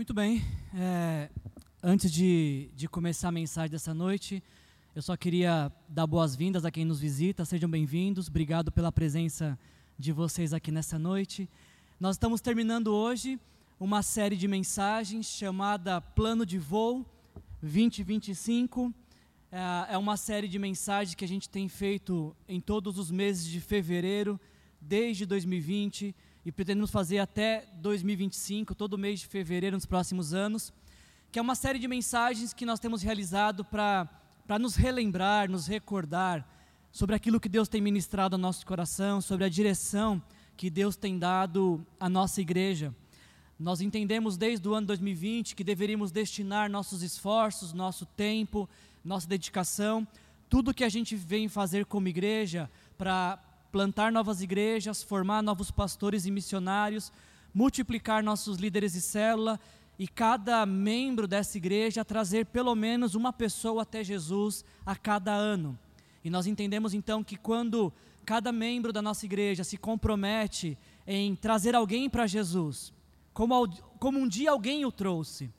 Muito bem. É, antes de, de começar a mensagem dessa noite, eu só queria dar boas-vindas a quem nos visita. Sejam bem-vindos. Obrigado pela presença de vocês aqui nessa noite. Nós estamos terminando hoje uma série de mensagens chamada Plano de Voo 2025. É, é uma série de mensagens que a gente tem feito em todos os meses de fevereiro, desde 2020 e pretendemos fazer até 2025, todo mês de fevereiro nos próximos anos, que é uma série de mensagens que nós temos realizado para nos relembrar, nos recordar sobre aquilo que Deus tem ministrado ao nosso coração, sobre a direção que Deus tem dado à nossa igreja. Nós entendemos desde o ano 2020 que deveríamos destinar nossos esforços, nosso tempo, nossa dedicação, tudo que a gente vem fazer como igreja para plantar novas igrejas, formar novos pastores e missionários, multiplicar nossos líderes de célula e cada membro dessa igreja trazer pelo menos uma pessoa até Jesus a cada ano. E nós entendemos então que quando cada membro da nossa igreja se compromete em trazer alguém para Jesus, como, como um dia alguém o trouxe,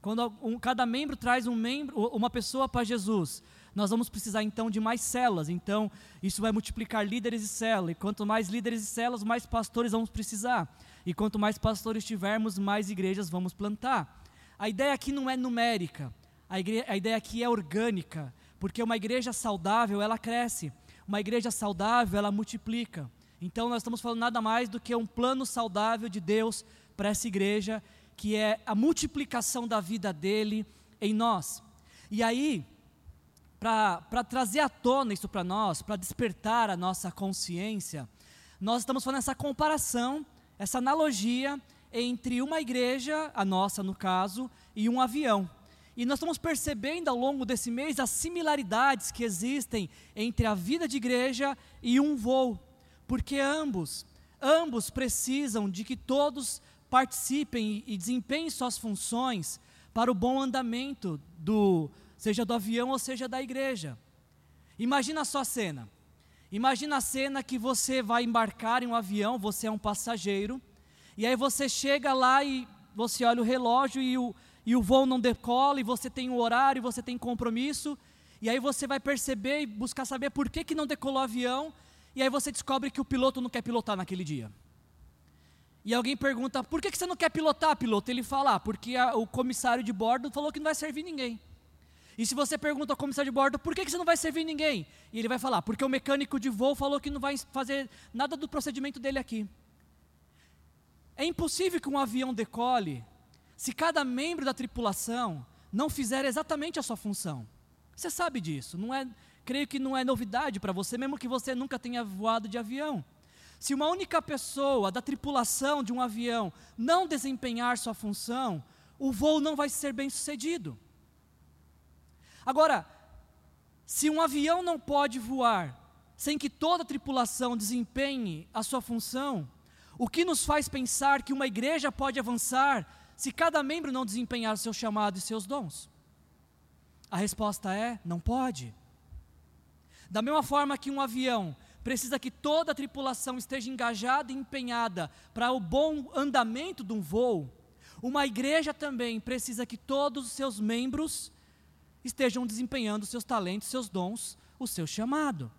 quando um, cada membro traz um membro, uma pessoa para Jesus, nós vamos precisar então de mais células. Então, isso vai multiplicar líderes de célula. E quanto mais líderes de células, mais pastores vamos precisar. E quanto mais pastores tivermos, mais igrejas vamos plantar. A ideia aqui não é numérica. A, igre... a ideia aqui é orgânica. Porque uma igreja saudável, ela cresce. Uma igreja saudável, ela multiplica. Então, nós estamos falando nada mais do que um plano saudável de Deus para essa igreja, que é a multiplicação da vida dele em nós. E aí, para trazer à tona isso para nós, para despertar a nossa consciência, nós estamos fazendo essa comparação, essa analogia entre uma igreja, a nossa no caso, e um avião. E nós estamos percebendo ao longo desse mês as similaridades que existem entre a vida de igreja e um voo, porque ambos, ambos precisam de que todos participem e desempenhem suas funções para o bom andamento do, seja do avião ou seja da igreja. Imagina só a cena. Imagina a cena que você vai embarcar em um avião, você é um passageiro, e aí você chega lá e você olha o relógio e o, e o voo não decola, e você tem um horário, você tem compromisso, e aí você vai perceber e buscar saber por que, que não decolou o avião, e aí você descobre que o piloto não quer pilotar naquele dia. E alguém pergunta, por que, que você não quer pilotar, piloto? Ele fala, ah, porque a, o comissário de bordo falou que não vai servir ninguém. E se você pergunta ao comissário de bordo, por que, você não vai servir ninguém? E ele vai falar, porque o mecânico de voo falou que não vai fazer nada do procedimento dele aqui. É impossível que um avião decole se cada membro da tripulação não fizer exatamente a sua função. Você sabe disso, não é, creio que não é novidade para você, mesmo que você nunca tenha voado de avião. Se uma única pessoa da tripulação de um avião não desempenhar sua função, o voo não vai ser bem sucedido. Agora, se um avião não pode voar sem que toda a tripulação desempenhe a sua função, o que nos faz pensar que uma igreja pode avançar se cada membro não desempenhar o seu chamado e seus dons? A resposta é: não pode. Da mesma forma que um avião precisa que toda a tripulação esteja engajada e empenhada para o bom andamento de um voo, uma igreja também precisa que todos os seus membros estejam desempenhando seus talentos, seus dons, o seu chamado.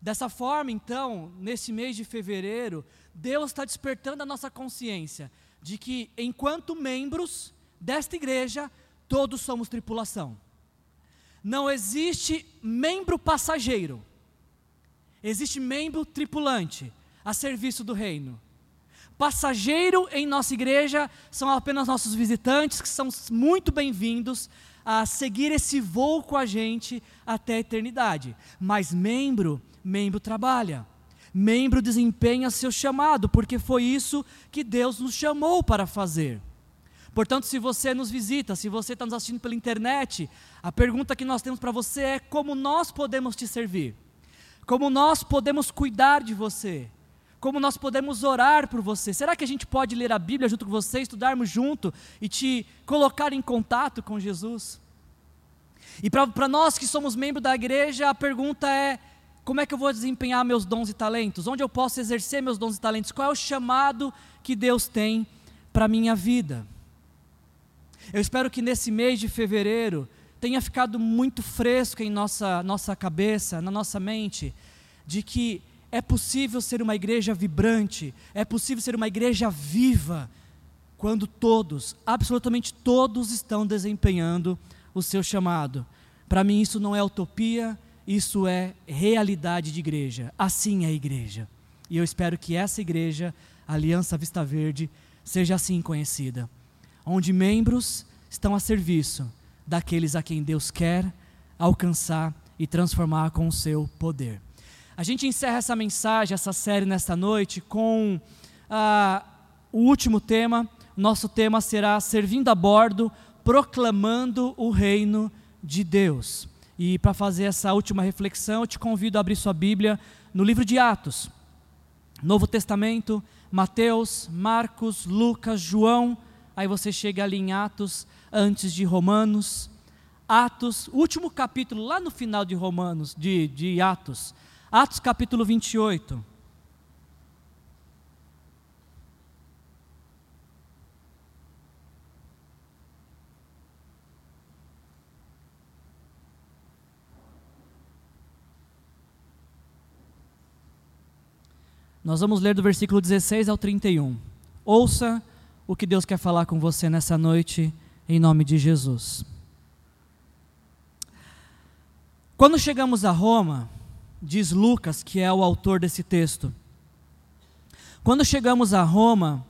Dessa forma, então, nesse mês de fevereiro, Deus está despertando a nossa consciência de que, enquanto membros desta igreja, todos somos tripulação. Não existe membro passageiro, existe membro tripulante a serviço do reino. Passageiro em nossa igreja são apenas nossos visitantes, que são muito bem-vindos, a seguir esse voo com a gente até a eternidade. Mas membro, membro trabalha. Membro desempenha seu chamado, porque foi isso que Deus nos chamou para fazer. Portanto, se você nos visita, se você está nos assistindo pela internet, a pergunta que nós temos para você é: como nós podemos te servir? Como nós podemos cuidar de você? Como nós podemos orar por você. Será que a gente pode ler a Bíblia junto com você, estudarmos junto e te colocar em contato com Jesus? E para nós que somos membros da igreja, a pergunta é: como é que eu vou desempenhar meus dons e talentos? Onde eu posso exercer meus dons e talentos? Qual é o chamado que Deus tem para a minha vida? Eu espero que nesse mês de fevereiro tenha ficado muito fresco em nossa, nossa cabeça, na nossa mente, de que é possível ser uma igreja vibrante, é possível ser uma igreja viva, quando todos, absolutamente todos, estão desempenhando o seu chamado. Para mim, isso não é utopia, isso é realidade de igreja. Assim é a igreja. E eu espero que essa igreja, Aliança Vista Verde, seja assim conhecida, onde membros estão a serviço daqueles a quem Deus quer alcançar e transformar com o seu poder. A gente encerra essa mensagem, essa série nesta noite, com ah, o último tema. Nosso tema será Servindo a Bordo, proclamando o reino de Deus. E para fazer essa última reflexão, eu te convido a abrir sua Bíblia no livro de Atos. Novo Testamento, Mateus, Marcos, Lucas, João, aí você chega ali em Atos, antes de Romanos. Atos, último capítulo, lá no final de Romanos, de, de Atos. Atos capítulo 28. Nós vamos ler do versículo 16 ao 31. Ouça o que Deus quer falar com você nessa noite, em nome de Jesus. Quando chegamos a Roma, diz Lucas, que é o autor desse texto, quando chegamos a Roma,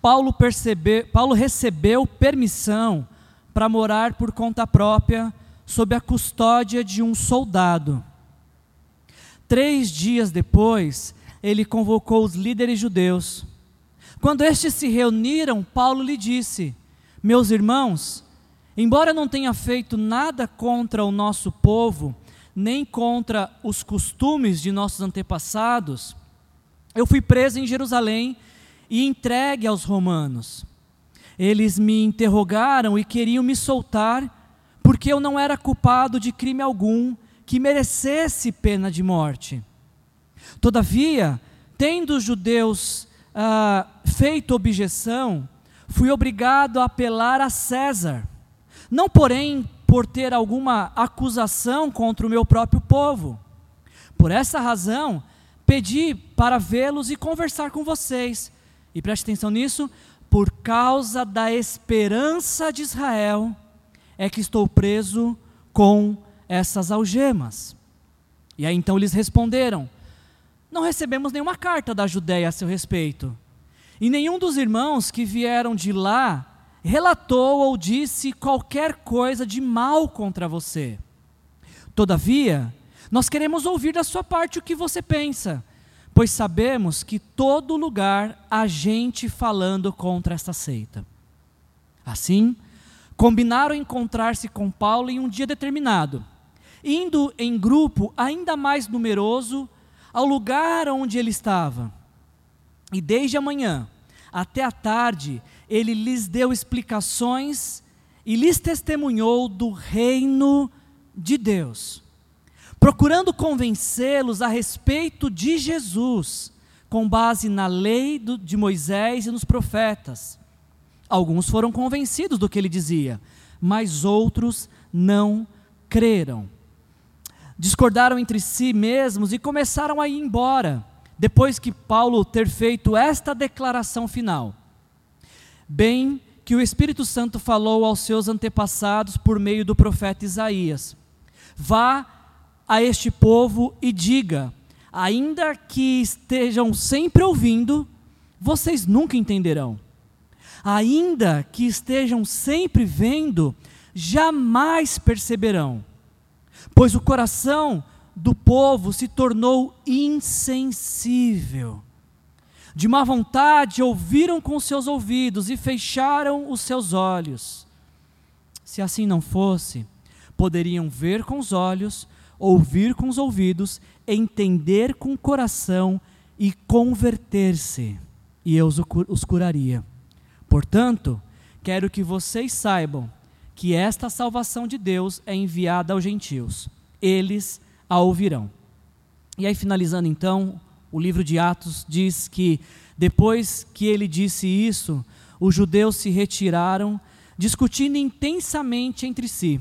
Paulo, percebe, Paulo recebeu permissão para morar por conta própria, sob a custódia de um soldado. Três dias depois, ele convocou os líderes judeus. Quando estes se reuniram, Paulo lhe disse: Meus irmãos, embora não tenha feito nada contra o nosso povo, nem contra os costumes de nossos antepassados, eu fui preso em Jerusalém e entregue aos romanos. Eles me interrogaram e queriam me soltar, porque eu não era culpado de crime algum que merecesse pena de morte. Todavia, tendo os judeus ah, feito objeção, fui obrigado a apelar a César. Não, porém, por ter alguma acusação contra o meu próprio povo. Por essa razão, pedi para vê-los e conversar com vocês. E preste atenção nisso, por causa da esperança de Israel, é que estou preso com essas algemas. E aí então eles responderam: não recebemos nenhuma carta da Judéia a seu respeito. E nenhum dos irmãos que vieram de lá relatou ou disse qualquer coisa de mal contra você. Todavia, nós queremos ouvir da sua parte o que você pensa, pois sabemos que todo lugar há gente falando contra esta seita. Assim, combinaram encontrar-se com Paulo em um dia determinado. Indo em grupo ainda mais numeroso, ao lugar onde ele estava. E desde a manhã até a tarde, ele lhes deu explicações e lhes testemunhou do reino de Deus, procurando convencê-los a respeito de Jesus, com base na lei de Moisés e nos profetas. Alguns foram convencidos do que ele dizia, mas outros não creram discordaram entre si mesmos e começaram a ir embora, depois que Paulo ter feito esta declaração final. Bem que o Espírito Santo falou aos seus antepassados por meio do profeta Isaías: Vá a este povo e diga: ainda que estejam sempre ouvindo, vocês nunca entenderão. Ainda que estejam sempre vendo, jamais perceberão pois o coração do povo se tornou insensível. De má vontade ouviram com seus ouvidos e fecharam os seus olhos. Se assim não fosse, poderiam ver com os olhos, ouvir com os ouvidos, entender com o coração e converter-se, e eu os curaria. Portanto, quero que vocês saibam que esta salvação de Deus é enviada aos gentios. Eles a ouvirão. E aí, finalizando então, o livro de Atos diz que depois que ele disse isso, os judeus se retiraram, discutindo intensamente entre si.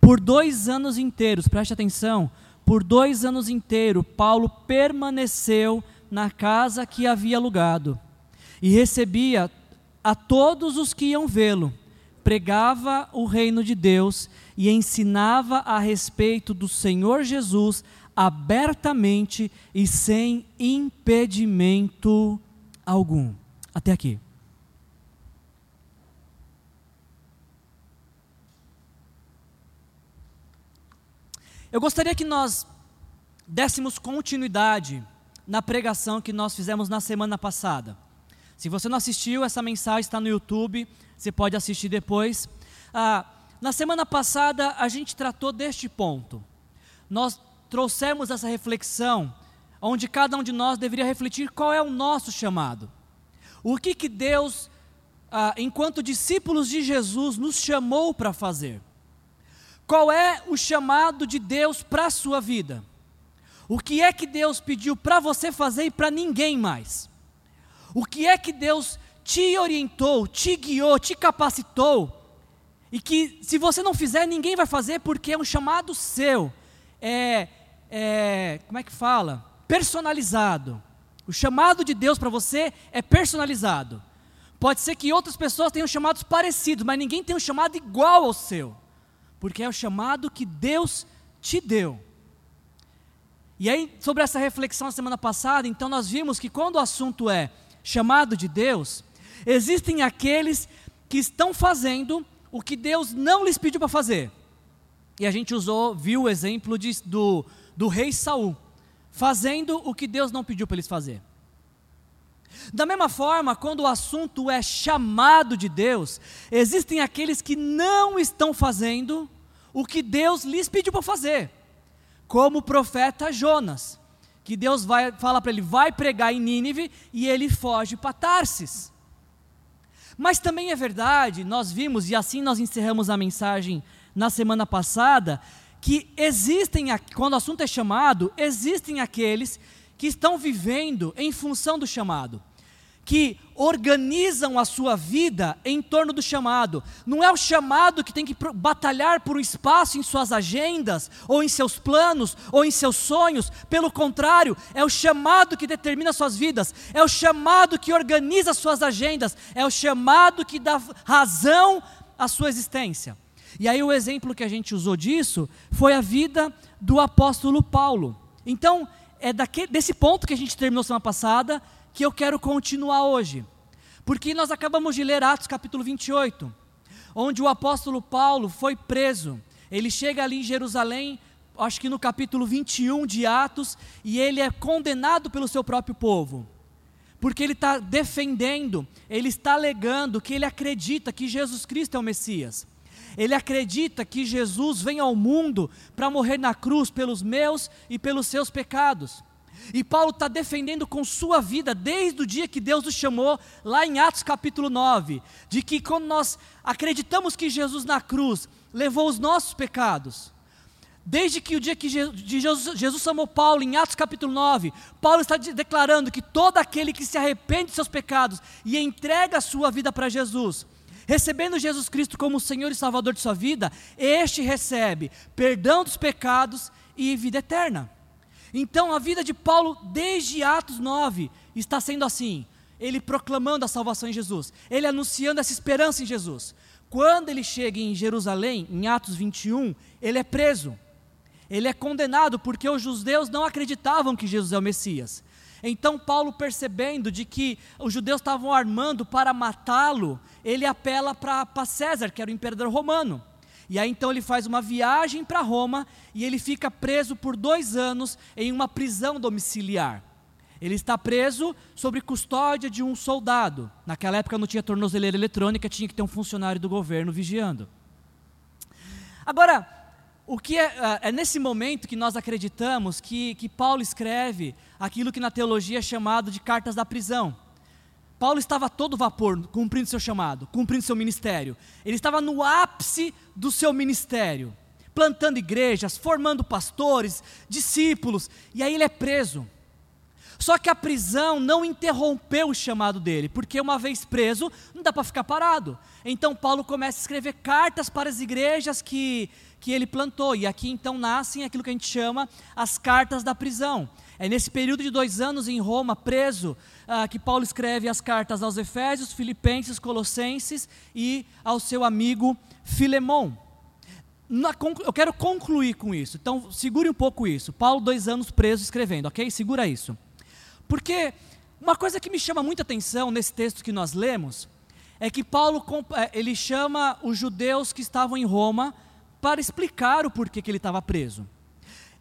Por dois anos inteiros, preste atenção, por dois anos inteiros, Paulo permaneceu na casa que havia alugado e recebia a todos os que iam vê-lo, pregava o reino de Deus e ensinava a respeito do Senhor Jesus abertamente e sem impedimento algum. Até aqui. Eu gostaria que nós dessemos continuidade na pregação que nós fizemos na semana passada. Se você não assistiu, essa mensagem está no YouTube, você pode assistir depois. Ah, na semana passada, a gente tratou deste ponto. Nós trouxemos essa reflexão, onde cada um de nós deveria refletir qual é o nosso chamado. O que, que Deus, ah, enquanto discípulos de Jesus, nos chamou para fazer. Qual é o chamado de Deus para a sua vida? O que é que Deus pediu para você fazer e para ninguém mais? O que é que Deus te orientou, te guiou, te capacitou e que se você não fizer, ninguém vai fazer porque é um chamado seu, é, é como é que fala? Personalizado. O chamado de Deus para você é personalizado. Pode ser que outras pessoas tenham chamados parecidos, mas ninguém tem um chamado igual ao seu porque é o chamado que Deus te deu. E aí, sobre essa reflexão na semana passada, então nós vimos que quando o assunto é chamado de Deus, existem aqueles que estão fazendo o que Deus não lhes pediu para fazer. E a gente usou, viu o exemplo de, do, do rei Saul, fazendo o que Deus não pediu para eles fazer. Da mesma forma, quando o assunto é chamado de Deus, existem aqueles que não estão fazendo o que Deus lhes pediu para fazer, como o profeta Jonas, que Deus vai fala para ele, vai pregar em Nínive e ele foge para Tarsis. Mas também é verdade, nós vimos, e assim nós encerramos a mensagem na semana passada, que existem, quando o assunto é chamado, existem aqueles que estão vivendo em função do chamado que organizam a sua vida em torno do chamado. Não é o chamado que tem que batalhar por um espaço em suas agendas, ou em seus planos, ou em seus sonhos. Pelo contrário, é o chamado que determina suas vidas, é o chamado que organiza suas agendas, é o chamado que dá razão à sua existência. E aí o exemplo que a gente usou disso foi a vida do apóstolo Paulo. Então, é daquele, desse ponto que a gente terminou semana passada, que eu quero continuar hoje. Porque nós acabamos de ler Atos capítulo 28, onde o apóstolo Paulo foi preso. Ele chega ali em Jerusalém, acho que no capítulo 21 de Atos, e ele é condenado pelo seu próprio povo. Porque ele está defendendo, ele está alegando que ele acredita que Jesus Cristo é o Messias. Ele acredita que Jesus vem ao mundo para morrer na cruz pelos meus e pelos seus pecados. E Paulo está defendendo com sua vida, desde o dia que Deus o chamou, lá em Atos capítulo 9, de que quando nós acreditamos que Jesus na cruz levou os nossos pecados, desde que o dia que Jesus, Jesus chamou Paulo, em Atos capítulo 9, Paulo está declarando que todo aquele que se arrepende de seus pecados e entrega a sua vida para Jesus, recebendo Jesus Cristo como Senhor e Salvador de sua vida, este recebe perdão dos pecados e vida eterna. Então a vida de Paulo, desde Atos 9, está sendo assim: ele proclamando a salvação em Jesus, ele anunciando essa esperança em Jesus. Quando ele chega em Jerusalém, em Atos 21, ele é preso. Ele é condenado porque os judeus não acreditavam que Jesus é o Messias. Então Paulo, percebendo de que os judeus estavam armando para matá-lo, ele apela para César, que era o imperador romano. E aí então ele faz uma viagem para Roma e ele fica preso por dois anos em uma prisão domiciliar. Ele está preso sob custódia de um soldado. Naquela época não tinha tornozeleira eletrônica, tinha que ter um funcionário do governo vigiando. Agora, o que é, ah, é nesse momento que nós acreditamos que, que Paulo escreve aquilo que na teologia é chamado de cartas da prisão. Paulo estava todo vapor cumprindo seu chamado, cumprindo seu ministério. Ele estava no ápice do seu ministério, plantando igrejas, formando pastores, discípulos, e aí ele é preso. Só que a prisão não interrompeu o chamado dele, porque uma vez preso, não dá para ficar parado. Então Paulo começa a escrever cartas para as igrejas que, que ele plantou, e aqui então nascem aquilo que a gente chama as cartas da prisão. É nesse período de dois anos em Roma, preso, ah, que Paulo escreve as cartas aos Efésios, Filipenses, Colossenses e ao seu amigo Filemão. Eu quero concluir com isso, então segure um pouco isso. Paulo, dois anos preso escrevendo, ok? Segura isso. Porque uma coisa que me chama muita atenção nesse texto que nós lemos é que Paulo é, ele chama os judeus que estavam em Roma para explicar o porquê que ele estava preso.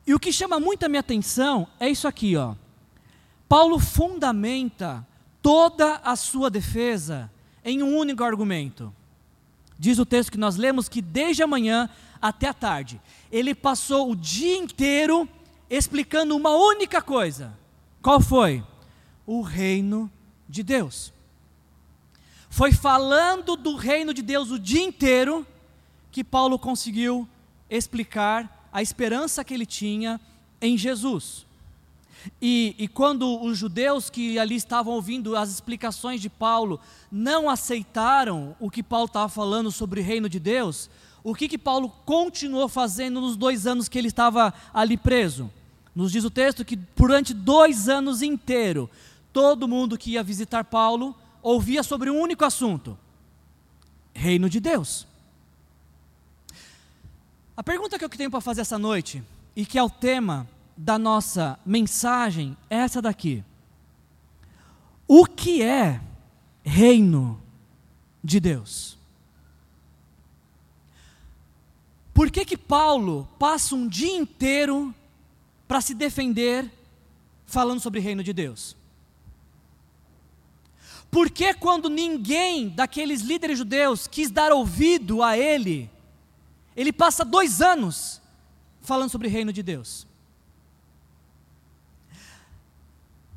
E o que chama muito a minha atenção é isso aqui, ó. Paulo fundamenta toda a sua defesa em um único argumento. Diz o texto que nós lemos que desde a manhã até a tarde, ele passou o dia inteiro explicando uma única coisa. Qual foi? O reino de Deus. Foi falando do reino de Deus o dia inteiro que Paulo conseguiu explicar a esperança que ele tinha em Jesus. E, e, quando os judeus que ali estavam ouvindo as explicações de Paulo não aceitaram o que Paulo estava falando sobre o reino de Deus, o que, que Paulo continuou fazendo nos dois anos que ele estava ali preso? Nos diz o texto que durante dois anos inteiro, todo mundo que ia visitar Paulo ouvia sobre um único assunto: reino de Deus. A pergunta que eu tenho para fazer essa noite, e que é o tema da nossa mensagem, é essa daqui. O que é reino de Deus? Por que que Paulo passa um dia inteiro para se defender falando sobre reino de Deus? Por que quando ninguém daqueles líderes judeus quis dar ouvido a ele, ele passa dois anos falando sobre o reino de Deus.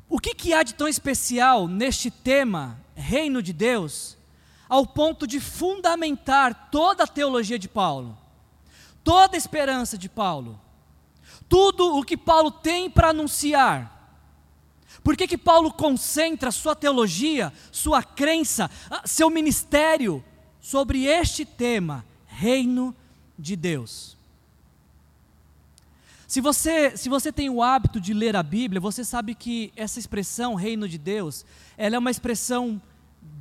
O que, que há de tão especial neste tema, reino de Deus, ao ponto de fundamentar toda a teologia de Paulo, toda a esperança de Paulo, tudo o que Paulo tem para anunciar? Por que, que Paulo concentra sua teologia, sua crença, seu ministério sobre este tema, reino de de Deus. Se você, se você tem o hábito de ler a Bíblia, você sabe que essa expressão reino de Deus, ela é uma expressão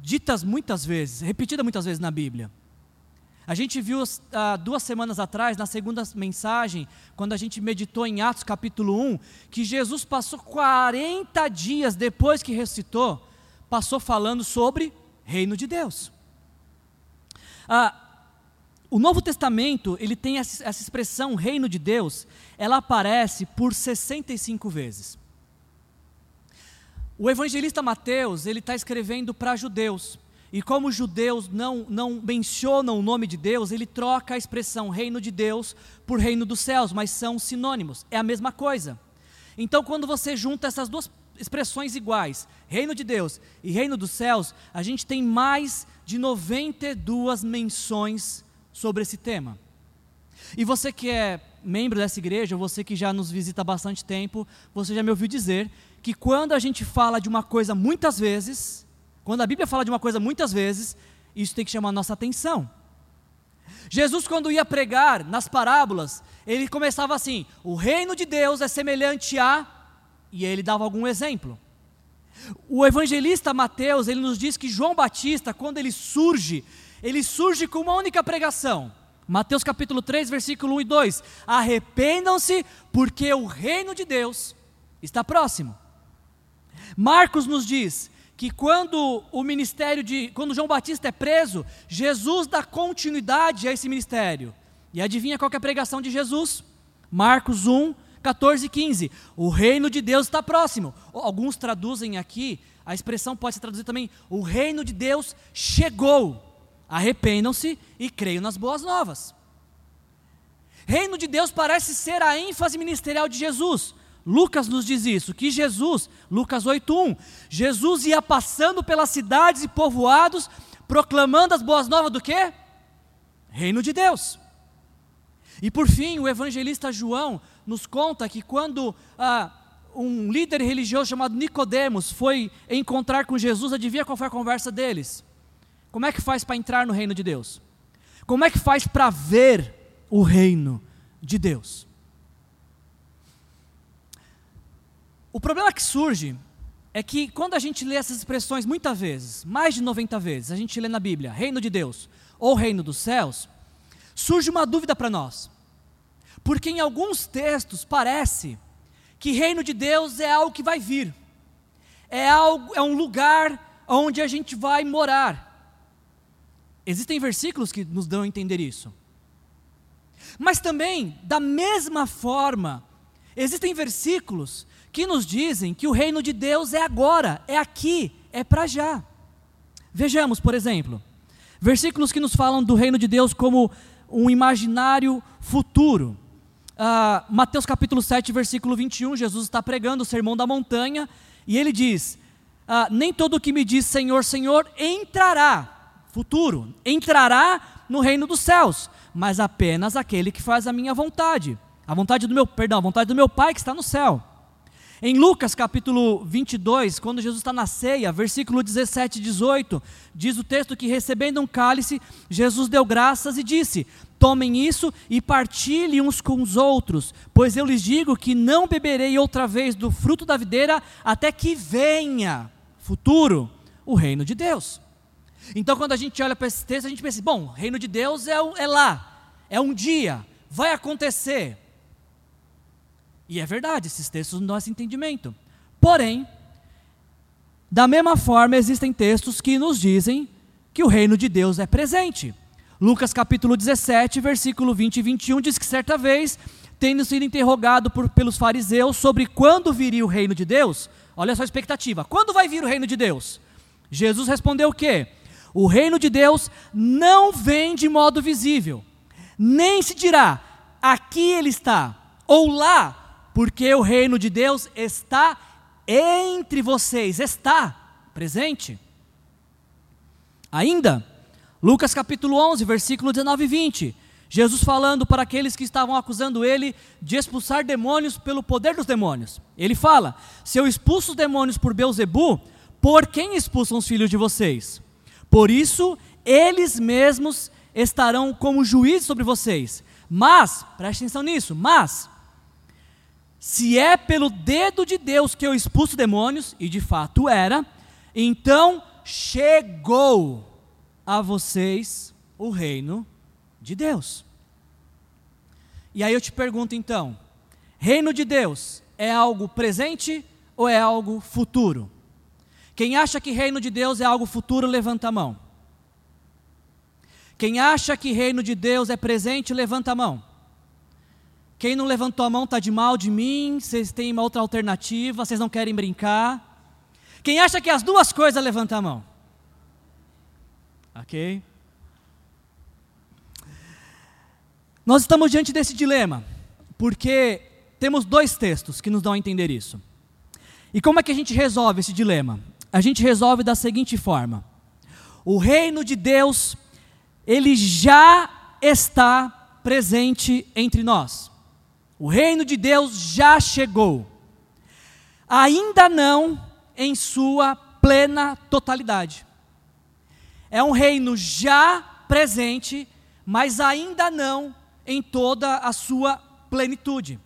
dita muitas vezes, repetida muitas vezes na Bíblia. A gente viu ah, duas semanas atrás, na segunda mensagem, quando a gente meditou em Atos capítulo 1, que Jesus passou 40 dias depois que ressuscitou, passou falando sobre reino de Deus. Ah, o Novo Testamento, ele tem essa, essa expressão reino de Deus, ela aparece por 65 vezes. O evangelista Mateus, ele está escrevendo para judeus, e como os judeus não, não mencionam o nome de Deus, ele troca a expressão reino de Deus por reino dos céus, mas são sinônimos, é a mesma coisa. Então, quando você junta essas duas expressões iguais, reino de Deus e reino dos céus, a gente tem mais de 92 menções sobre esse tema. E você que é membro dessa igreja, você que já nos visita há bastante tempo, você já me ouviu dizer que quando a gente fala de uma coisa muitas vezes, quando a Bíblia fala de uma coisa muitas vezes, isso tem que chamar a nossa atenção. Jesus, quando ia pregar nas parábolas, ele começava assim: o reino de Deus é semelhante a. E ele dava algum exemplo. O evangelista Mateus, ele nos diz que João Batista, quando ele surge, ele surge com uma única pregação. Mateus capítulo 3, versículo 1 e 2: Arrependam-se, porque o reino de Deus está próximo. Marcos nos diz que quando o ministério de, quando João Batista é preso, Jesus dá continuidade a esse ministério. E adivinha qual é a pregação de Jesus? Marcos 1, 14 e 15. O reino de Deus está próximo. Alguns traduzem aqui, a expressão pode ser traduzida também: o reino de Deus chegou. Arrependam-se e creiam nas boas novas. Reino de Deus parece ser a ênfase ministerial de Jesus. Lucas nos diz isso, que Jesus, Lucas 8:1, Jesus ia passando pelas cidades e povoados, proclamando as boas novas do quê? Reino de Deus. E por fim, o evangelista João nos conta que quando ah, um líder religioso chamado Nicodemos foi encontrar com Jesus, adivinha qual foi a conversa deles? Como é que faz para entrar no reino de Deus? Como é que faz para ver o reino de Deus? O problema que surge é que quando a gente lê essas expressões muitas vezes, mais de 90 vezes, a gente lê na Bíblia, reino de Deus ou reino dos céus, surge uma dúvida para nós. Porque em alguns textos parece que reino de Deus é algo que vai vir. É algo, é um lugar onde a gente vai morar. Existem versículos que nos dão a entender isso. Mas também, da mesma forma, existem versículos que nos dizem que o reino de Deus é agora, é aqui, é para já. Vejamos, por exemplo, versículos que nos falam do reino de Deus como um imaginário futuro. Uh, Mateus capítulo 7, versículo 21, Jesus está pregando o sermão da montanha e ele diz: uh, Nem todo o que me diz Senhor, Senhor entrará, futuro, entrará no reino dos céus, mas apenas aquele que faz a minha vontade, a vontade do meu, perdão, a vontade do meu Pai que está no céu. Em Lucas capítulo 22, quando Jesus está na ceia, versículo 17 e 18, diz o texto que recebendo um cálice, Jesus deu graças e disse: Tomem isso e partilhem uns com os outros, pois eu lhes digo que não beberei outra vez do fruto da videira até que venha, futuro, o reino de Deus. Então, quando a gente olha para esse texto, a gente pensa: bom, reino de Deus é, é lá, é um dia, vai acontecer. E é verdade, esses textos não dão esse entendimento. Porém, da mesma forma, existem textos que nos dizem que o reino de Deus é presente. Lucas capítulo 17, versículo 20 e 21 diz que certa vez, tendo sido interrogado por, pelos fariseus sobre quando viria o reino de Deus, olha só a expectativa: quando vai vir o reino de Deus? Jesus respondeu o quê? O reino de Deus não vem de modo visível, nem se dirá, aqui ele está, ou lá, porque o reino de Deus está entre vocês, está presente. Ainda, Lucas capítulo 11, versículo 19 e 20. Jesus falando para aqueles que estavam acusando ele de expulsar demônios pelo poder dos demônios. Ele fala: Se eu expulso os demônios por Beuzebu, por quem expulsam os filhos de vocês? Por isso, eles mesmos estarão como juízes sobre vocês. Mas, preste atenção nisso, mas se é pelo dedo de Deus que eu expulso demônios, e de fato era, então chegou a vocês o reino de Deus. E aí eu te pergunto então: reino de Deus é algo presente ou é algo futuro? Quem acha que reino de Deus é algo futuro, levanta a mão. Quem acha que reino de Deus é presente, levanta a mão. Quem não levantou a mão está de mal de mim, vocês têm uma outra alternativa, vocês não querem brincar. Quem acha que as duas coisas, levanta a mão. Ok? Nós estamos diante desse dilema, porque temos dois textos que nos dão a entender isso. E como é que a gente resolve esse dilema? A gente resolve da seguinte forma: o reino de Deus, ele já está presente entre nós. O reino de Deus já chegou, ainda não em sua plena totalidade. É um reino já presente, mas ainda não em toda a sua plenitude.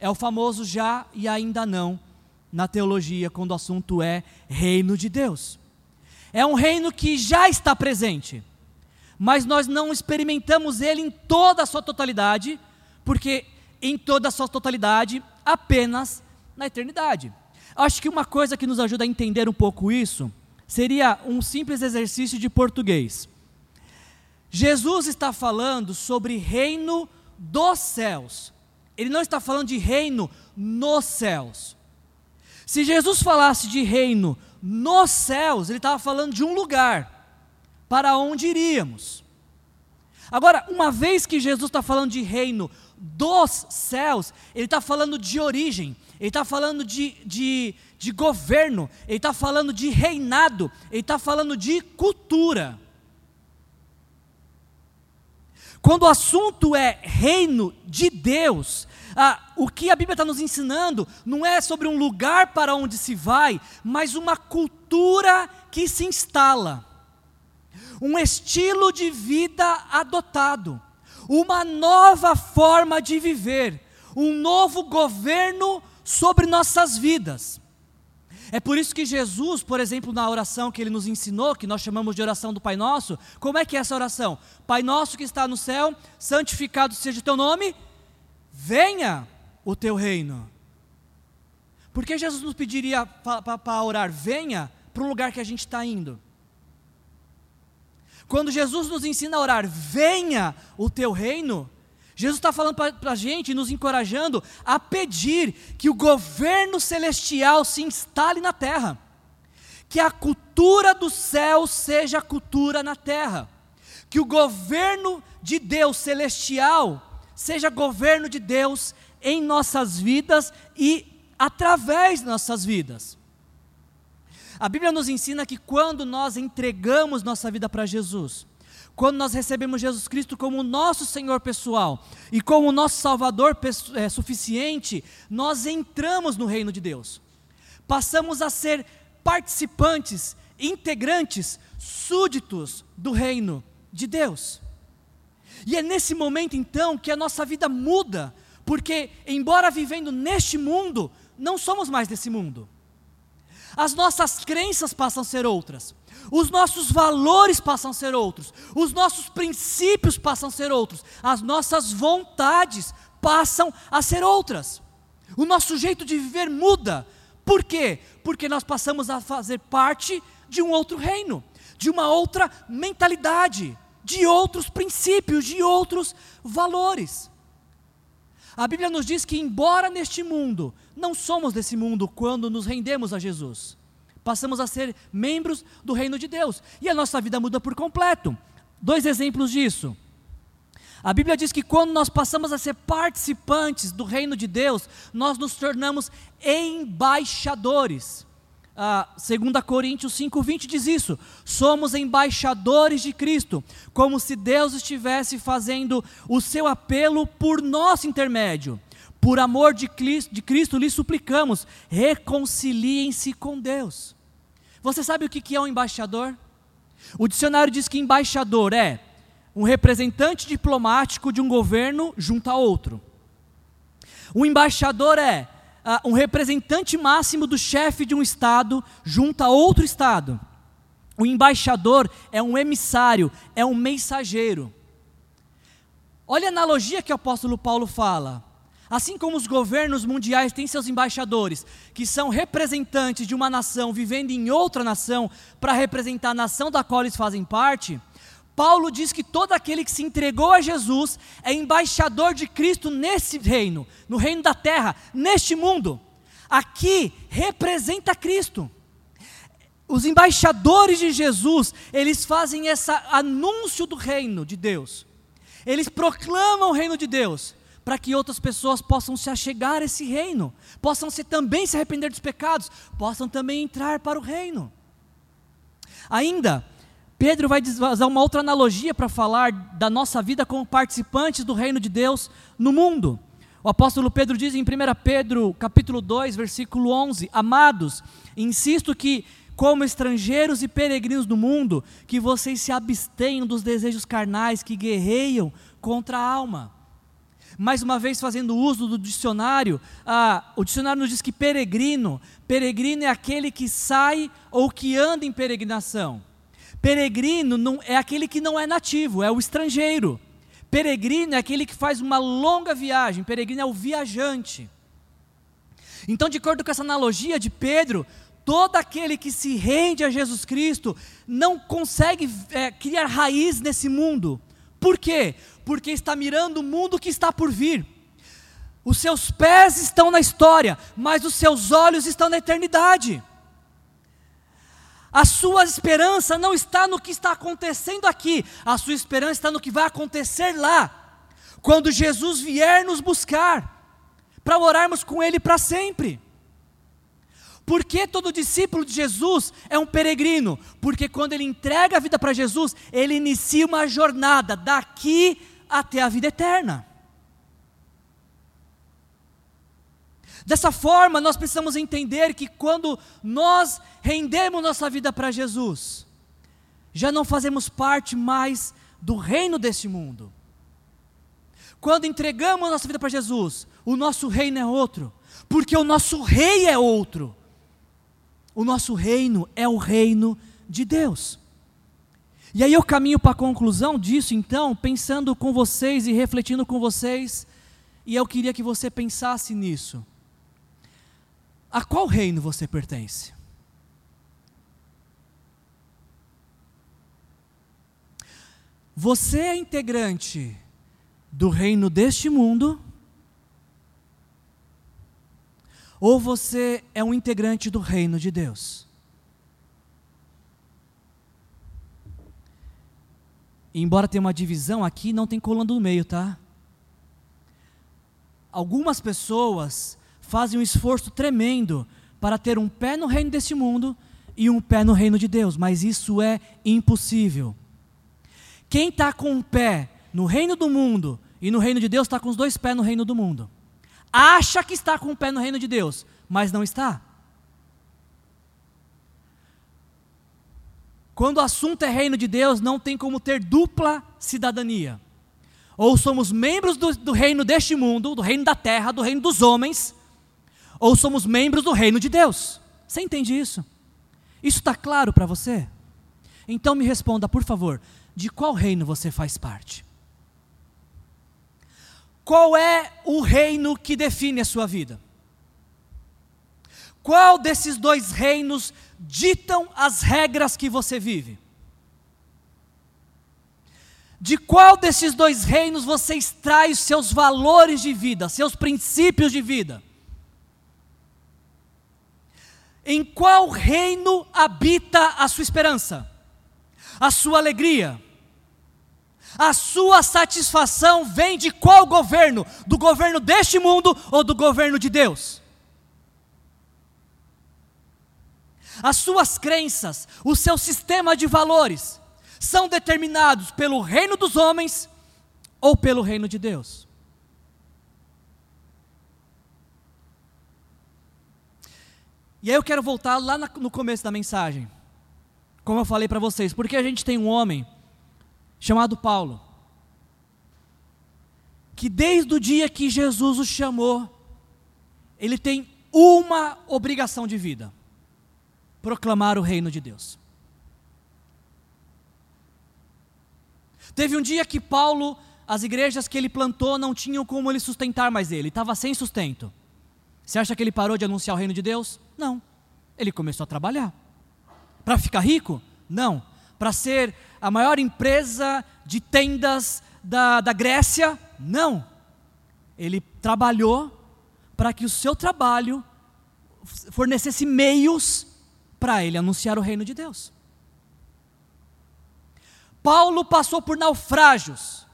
É o famoso já e ainda não na teologia, quando o assunto é reino de Deus. É um reino que já está presente, mas nós não experimentamos ele em toda a sua totalidade, porque em toda a sua totalidade apenas na eternidade. Acho que uma coisa que nos ajuda a entender um pouco isso seria um simples exercício de português. Jesus está falando sobre reino dos céus. Ele não está falando de reino nos céus. Se Jesus falasse de reino nos céus, ele estava falando de um lugar para onde iríamos. Agora, uma vez que Jesus está falando de reino dos céus, ele está falando de origem, ele está falando de, de, de governo, ele está falando de reinado, ele está falando de cultura. Quando o assunto é reino de Deus, Ah, o que a Bíblia está nos ensinando não é sobre um lugar para onde se vai, mas uma cultura que se instala, um estilo de vida adotado, uma nova forma de viver, um novo governo sobre nossas vidas. É por isso que Jesus, por exemplo, na oração que ele nos ensinou, que nós chamamos de oração do Pai Nosso, como é que é essa oração? Pai Nosso que está no céu, santificado seja o teu nome, venha o teu reino. Por que Jesus nos pediria para orar, venha para o lugar que a gente está indo? Quando Jesus nos ensina a orar, venha o teu reino, Jesus está falando para a gente, nos encorajando a pedir que o governo celestial se instale na terra, que a cultura do céu seja a cultura na terra, que o governo de Deus celestial seja governo de Deus em nossas vidas e através de nossas vidas. A Bíblia nos ensina que quando nós entregamos nossa vida para Jesus, quando nós recebemos Jesus Cristo como nosso Senhor pessoal e como nosso Salvador é, suficiente, nós entramos no reino de Deus. Passamos a ser participantes, integrantes, súditos do reino de Deus. E é nesse momento então que a nossa vida muda, porque, embora vivendo neste mundo, não somos mais desse mundo. As nossas crenças passam a ser outras os nossos valores passam a ser outros, os nossos princípios passam a ser outros, as nossas vontades passam a ser outras. O nosso jeito de viver muda. Por quê? Porque nós passamos a fazer parte de um outro reino, de uma outra mentalidade, de outros princípios, de outros valores. A Bíblia nos diz que, embora neste mundo, não somos desse mundo quando nos rendemos a Jesus. Passamos a ser membros do reino de Deus. E a nossa vida muda por completo. Dois exemplos disso. A Bíblia diz que quando nós passamos a ser participantes do reino de Deus, nós nos tornamos embaixadores. Ah, 2 Coríntios 5,20 diz isso: somos embaixadores de Cristo, como se Deus estivesse fazendo o seu apelo por nosso intermédio. Por amor de Cristo, de Cristo lhe suplicamos, reconciliem-se com Deus. Você sabe o que é um embaixador? O dicionário diz que embaixador é um representante diplomático de um governo junto a outro. O embaixador é uh, um representante máximo do chefe de um estado junto a outro estado. O embaixador é um emissário, é um mensageiro. Olha a analogia que o apóstolo Paulo fala. Assim como os governos mundiais têm seus embaixadores, que são representantes de uma nação vivendo em outra nação, para representar a nação da qual eles fazem parte, Paulo diz que todo aquele que se entregou a Jesus é embaixador de Cristo nesse reino, no reino da terra, neste mundo. Aqui representa Cristo. Os embaixadores de Jesus, eles fazem esse anúncio do reino de Deus. Eles proclamam o reino de Deus para que outras pessoas possam se achegar a esse reino, possam se, também se arrepender dos pecados, possam também entrar para o reino. Ainda, Pedro vai usar uma outra analogia para falar da nossa vida como participantes do reino de Deus no mundo. O apóstolo Pedro diz em 1 Pedro, capítulo 2, versículo 11: Amados, insisto que como estrangeiros e peregrinos no mundo, que vocês se abstenham dos desejos carnais que guerreiam contra a alma mais uma vez fazendo uso do dicionário, ah, o dicionário nos diz que peregrino, peregrino é aquele que sai ou que anda em peregrinação. Peregrino não, é aquele que não é nativo, é o estrangeiro. Peregrino é aquele que faz uma longa viagem, peregrino é o viajante. Então, de acordo com essa analogia de Pedro, todo aquele que se rende a Jesus Cristo não consegue é, criar raiz nesse mundo. Por quê? Porque está mirando o mundo que está por vir. Os seus pés estão na história, mas os seus olhos estão na eternidade. A sua esperança não está no que está acontecendo aqui, a sua esperança está no que vai acontecer lá, quando Jesus vier nos buscar, para orarmos com Ele para sempre. Por que todo discípulo de Jesus é um peregrino? Porque quando ele entrega a vida para Jesus, ele inicia uma jornada daqui até a vida eterna. Dessa forma, nós precisamos entender que quando nós rendemos nossa vida para Jesus, já não fazemos parte mais do reino deste mundo. Quando entregamos nossa vida para Jesus, o nosso reino é outro, porque o nosso rei é outro. O nosso reino é o reino de Deus. E aí eu caminho para a conclusão disso, então, pensando com vocês e refletindo com vocês, e eu queria que você pensasse nisso. A qual reino você pertence? Você é integrante do reino deste mundo? Ou você é um integrante do reino de Deus? Embora tenha uma divisão aqui, não tem colando no meio, tá? Algumas pessoas fazem um esforço tremendo para ter um pé no reino deste mundo e um pé no reino de Deus, mas isso é impossível. Quem está com um pé no reino do mundo e no reino de Deus está com os dois pés no reino do mundo. Acha que está com um pé no reino de Deus, mas não está. Quando o assunto é reino de Deus, não tem como ter dupla cidadania. Ou somos membros do, do, reino deste mundo, do reino da terra, do reino dos homens, ou somos membros do reino de Deus. Você entende isso? Isso está claro para você? Então me responda, por favor, de qual reino você faz parte? Qual é o reino que define a sua vida? Qual desses dois reinos ditam as regras que você vive? De qual desses dois reinos você extrai os seus valores de vida, seus princípios de vida? Em qual reino habita a sua esperança, a sua alegria? A sua satisfação vem de qual governo? Do governo deste mundo ou do governo de Deus? As suas crenças, o seu sistema de valores, são determinados pelo reino dos homens ou pelo reino de Deus. E aí eu quero voltar lá no começo da mensagem, como eu falei para vocês, porque a gente tem um homem chamado Paulo, que desde o dia que Jesus o chamou, ele tem uma obrigação de vida proclamar o reino de Deus. Teve um dia que Paulo, as igrejas que ele plantou não tinham como ele sustentar mais ele, estava sem sustento. Você acha que ele parou de anunciar o reino de Deus? Não. Ele começou a trabalhar. Para ficar rico? Não. Para ser a maior empresa de tendas da, da Grécia? Não. Ele trabalhou para que o seu trabalho fornecesse meios para ele anunciar o reino de Deus. Paulo passou por naufrágios,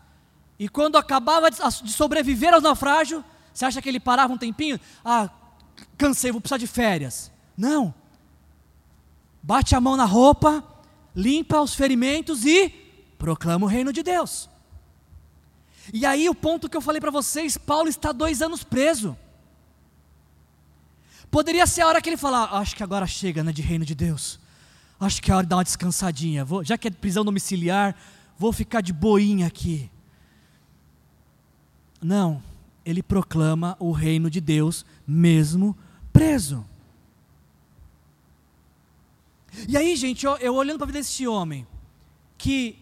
e quando acabava de sobreviver aos naufrágios, você acha que ele parava um tempinho? Ah, cansei, vou precisar de férias. Não. Bate a mão na roupa, limpa os ferimentos e proclama o reino de Deus. E aí o ponto que eu falei para vocês, Paulo está dois anos preso. Poderia ser a hora que ele falar, acho que agora chega né, de reino de Deus. Acho que é hora de dar uma descansadinha. Vou, já que é prisão domiciliar, vou ficar de boinha aqui. Não, ele proclama o reino de Deus mesmo preso. E aí, gente, eu, eu olhando para a vida desse homem, que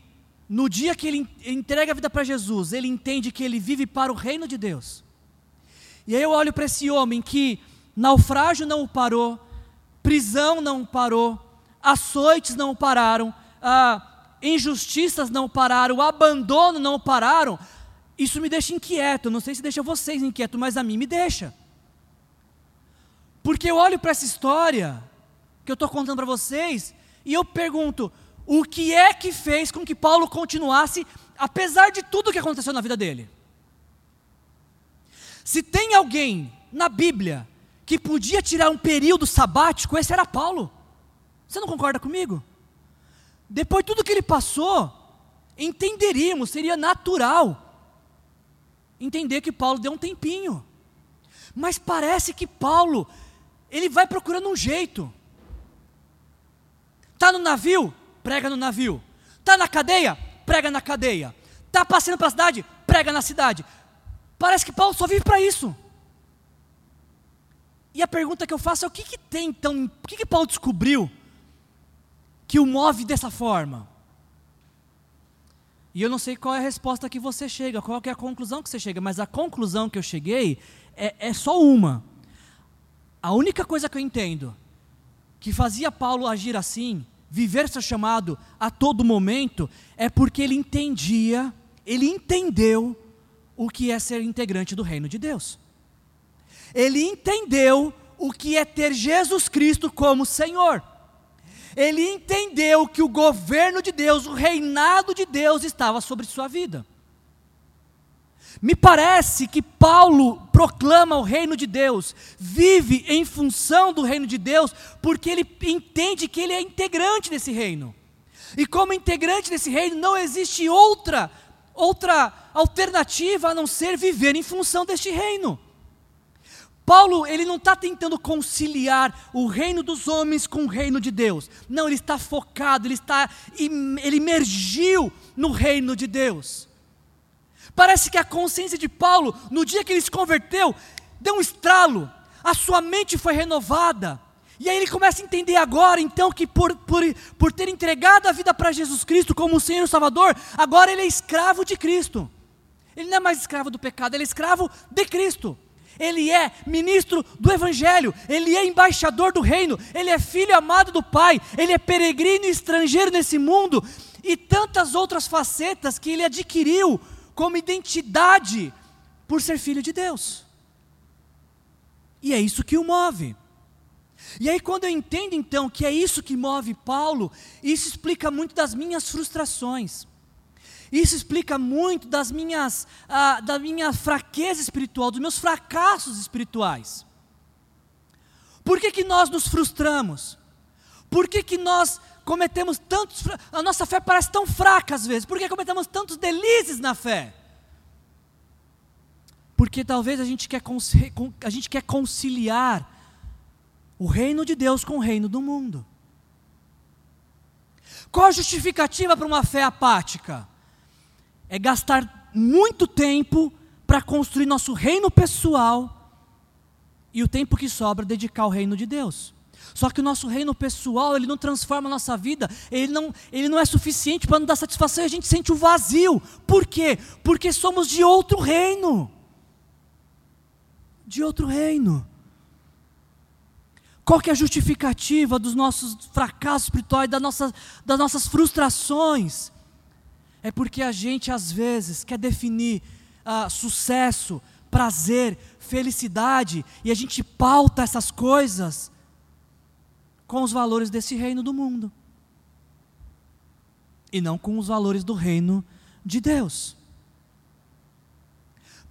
no dia que ele entrega a vida para Jesus, ele entende que ele vive para o reino de Deus. E aí eu olho para esse homem que naufrágio não parou, prisão não parou, açoites não pararam, ah, injustiças não pararam, abandono não pararam. Isso me deixa inquieto. Não sei se deixa vocês inquietos, mas a mim me deixa. Porque eu olho para essa história que eu estou contando para vocês e eu pergunto: o que é que fez com que Paulo continuasse, apesar de tudo que aconteceu na vida dele? Se tem alguém na Bíblia que podia tirar um período sabático, esse era Paulo. Você não concorda comigo? Depois de tudo que ele passou, entenderíamos, seria natural entender que Paulo deu um tempinho. Mas parece que Paulo, ele vai procurando um jeito. Tá no navio, prega no navio. Tá na cadeia, prega na cadeia. Tá passeando pela cidade, prega na cidade. Parece que Paulo só vive para isso. E a pergunta que eu faço é: o que, que tem então? O que, que Paulo descobriu que o move dessa forma? E eu não sei qual é a resposta que você chega, qual é a conclusão que você chega, mas a conclusão que eu cheguei é, é só uma. A única coisa que eu entendo que fazia Paulo agir assim, viver seu chamado a todo momento, é porque ele entendia, ele entendeu o que é ser integrante do reino de Deus. Ele entendeu o que é ter Jesus Cristo como Senhor ele entendeu que o governo de Deus, o reinado de Deus estava sobre sua vida. Me parece que Paulo proclama o reino de Deus, vive em função do reino de Deus, porque ele entende que ele é integrante desse reino. E como integrante desse reino, não existe outra outra alternativa a não ser viver em função deste reino. Paulo, ele não está tentando conciliar o reino dos homens com o reino de Deus. Não, ele está focado, ele está, ele emergiu no reino de Deus. Parece que a consciência de Paulo, no dia que ele se converteu, deu um estralo, a sua mente foi renovada. E aí ele começa a entender agora, então, que por, por, por ter entregado a vida para Jesus Cristo como o Senhor e Salvador, agora ele é escravo de Cristo. Ele não é mais escravo do pecado, ele é escravo de Cristo ele é ministro do Evangelho, ele é embaixador do reino, ele é filho amado do Pai, ele é peregrino e estrangeiro nesse mundo, e tantas outras facetas que ele adquiriu como identidade por ser filho de Deus. E é isso que o move. E aí, quando eu entendo então que é isso que move Paulo, isso explica muito das minhas frustrações. Isso explica muito das minhas, ah, da minha fraqueza espiritual, dos meus fracassos espirituais. Por que, que nós nos frustramos? Por que, que nós cometemos tantos. A nossa fé parece tão fraca às vezes. Por que cometemos tantos delícias na fé? Porque talvez a gente quer, a gente quer conciliar o reino de Deus com o reino do mundo. Qual a justificativa para uma fé apática? É gastar muito tempo para construir nosso reino pessoal e o tempo que sobra dedicar ao reino de Deus. Só que o nosso reino pessoal, ele não transforma a nossa vida, ele não, ele não é suficiente para nos dar satisfação e a gente sente o vazio. Por quê? Porque somos de outro reino. De outro reino. Qual que é a justificativa dos nossos fracassos espirituais, das nossas, das nossas frustrações? É porque a gente às vezes quer definir uh, sucesso, prazer, felicidade, e a gente pauta essas coisas com os valores desse reino do mundo, e não com os valores do reino de Deus.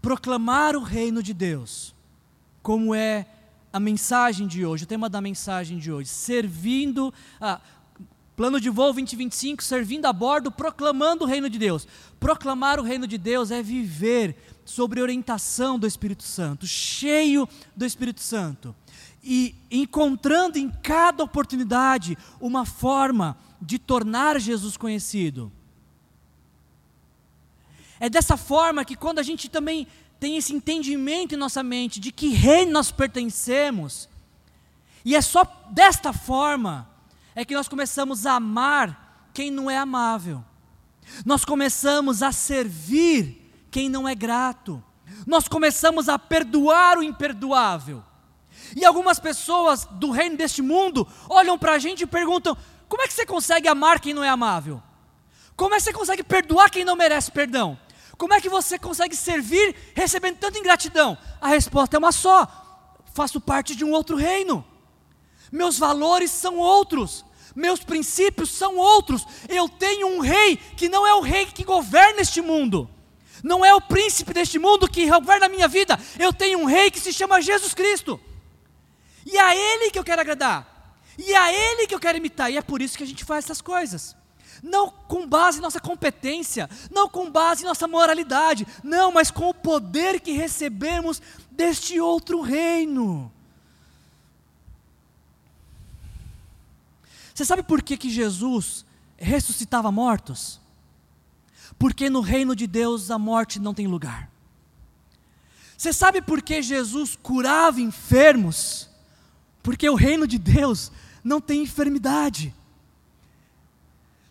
Proclamar o reino de Deus, como é a mensagem de hoje, o tema da mensagem de hoje, servindo, uh, Plano de voo 2025, servindo a bordo, proclamando o reino de Deus. Proclamar o reino de Deus é viver sobre orientação do Espírito Santo, cheio do Espírito Santo. E encontrando em cada oportunidade uma forma de tornar Jesus conhecido. É dessa forma que quando a gente também tem esse entendimento em nossa mente de que reino nós pertencemos, e é só desta forma é que nós começamos a amar quem não é amável. Nós começamos a servir quem não é grato. Nós começamos a perdoar o imperdoável. E algumas pessoas do reino deste mundo olham para a gente e perguntam: como é que você consegue amar quem não é amável? Como é que você consegue perdoar quem não merece perdão? Como é que você consegue servir recebendo tanta ingratidão? A resposta é uma só: faço parte de um outro reino meus valores são outros, meus princípios são outros. Eu tenho um rei que não é o rei que governa este mundo, não é o príncipe deste mundo que governa a minha vida. Eu tenho um rei que se chama Jesus Cristo, e é a Ele que eu quero agradar, e é a Ele que eu quero imitar, e é por isso que a gente faz essas coisas não com base em nossa competência, não com base em nossa moralidade, não, mas com o poder que recebemos deste outro reino. Você sabe por que, que Jesus ressuscitava mortos? Porque no reino de Deus a morte não tem lugar. Você sabe por que Jesus curava enfermos? Porque o reino de Deus não tem enfermidade.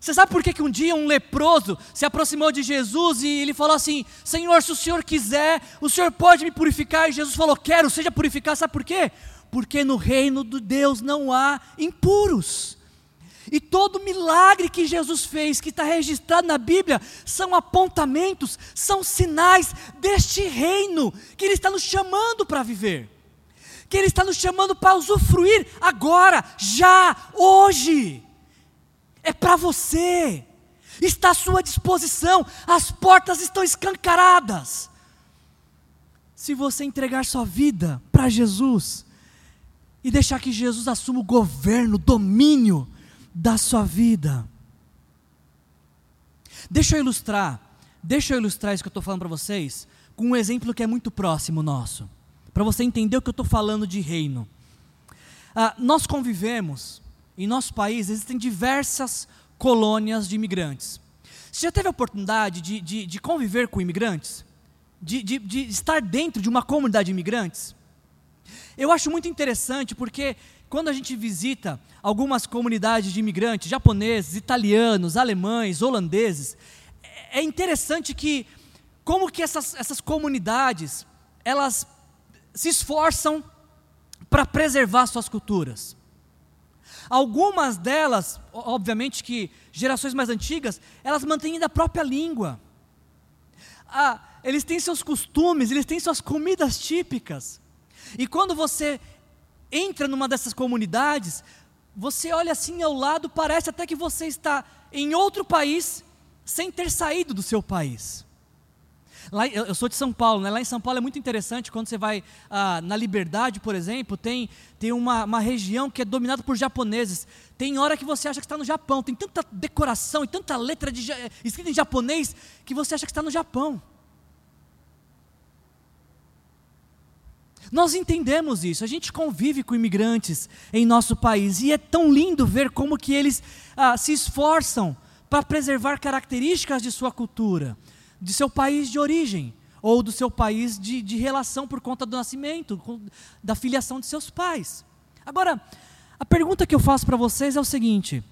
Você sabe por que, que um dia um leproso se aproximou de Jesus e ele falou assim: Senhor, se o Senhor quiser, o Senhor pode me purificar? E Jesus falou: Quero, seja purificado. Sabe por quê? Porque no reino de Deus não há impuros. E todo milagre que Jesus fez, que está registrado na Bíblia, são apontamentos, são sinais deste reino que Ele está nos chamando para viver, que Ele está nos chamando para usufruir agora, já, hoje. É para você, está à sua disposição, as portas estão escancaradas. Se você entregar sua vida para Jesus e deixar que Jesus assuma o governo, o domínio da sua vida. Deixa eu ilustrar, deixa eu ilustrar isso que eu estou falando para vocês com um exemplo que é muito próximo nosso, para você entender o que eu estou falando de reino. Ah, nós convivemos em nosso país existem diversas colônias de imigrantes. Você já teve a oportunidade de, de, de conviver com imigrantes? De, de, de estar dentro de uma comunidade de imigrantes? Eu acho muito interessante porque quando a gente visita algumas comunidades de imigrantes, japoneses, italianos, alemães, holandeses, é interessante que como que essas, essas comunidades elas se esforçam para preservar suas culturas. Algumas delas, obviamente que gerações mais antigas, elas mantêm ainda a própria língua. Ah, eles têm seus costumes, eles têm suas comidas típicas. E quando você entra numa dessas comunidades, você olha assim ao lado, parece até que você está em outro país, sem ter saído do seu país. Lá, eu sou de São Paulo, né? lá em São Paulo é muito interessante, quando você vai ah, na Liberdade, por exemplo, tem, tem uma, uma região que é dominada por japoneses. Tem hora que você acha que está no Japão, tem tanta decoração e tanta letra de, escrita em japonês que você acha que está no Japão. Nós entendemos isso, a gente convive com imigrantes em nosso país. E é tão lindo ver como que eles ah, se esforçam para preservar características de sua cultura de seu país de origem, ou do seu país de, de relação por conta do nascimento, da filiação de seus pais. Agora, a pergunta que eu faço para vocês é o seguinte: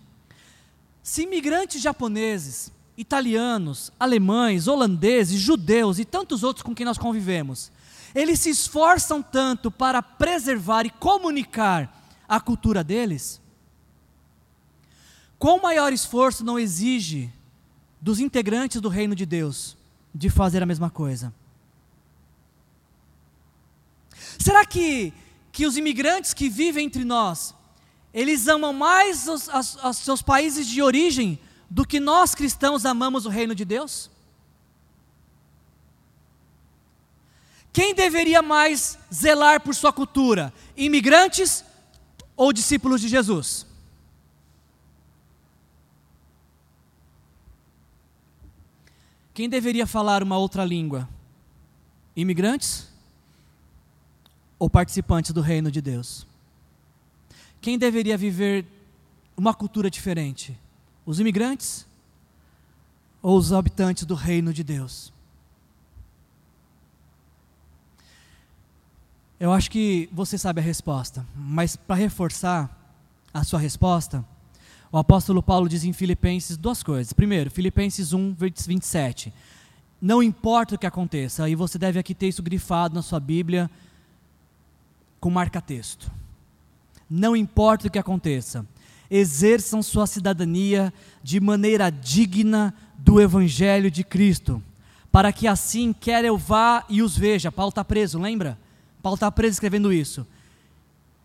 se imigrantes japoneses, italianos, alemães, holandeses, judeus e tantos outros com quem nós convivemos, eles se esforçam tanto para preservar e comunicar a cultura deles, qual maior esforço não exige dos integrantes do reino de Deus de fazer a mesma coisa. Será que, que os imigrantes que vivem entre nós, eles amam mais os, seus países de origem do que nós cristãos amamos o reino de Deus? Quem deveria mais zelar por sua cultura? Imigrantes ou discípulos de Jesus? Quem deveria falar uma outra língua? Imigrantes ou participantes do reino de Deus? Quem deveria viver uma cultura diferente? Os imigrantes ou os habitantes do reino de Deus? Eu acho que você sabe a resposta, mas para reforçar a sua resposta, o apóstolo Paulo diz em Filipenses duas coisas. Primeiro, Filipenses 1, 27. Não importa o que aconteça, e você deve aqui ter isso grifado na sua Bíblia com marca-texto. Não importa o que aconteça, exerçam sua cidadania de maneira digna do Evangelho de Cristo, para que assim, quer eu vá e os veja. Paulo está preso, lembra? Paulo está preso escrevendo isso.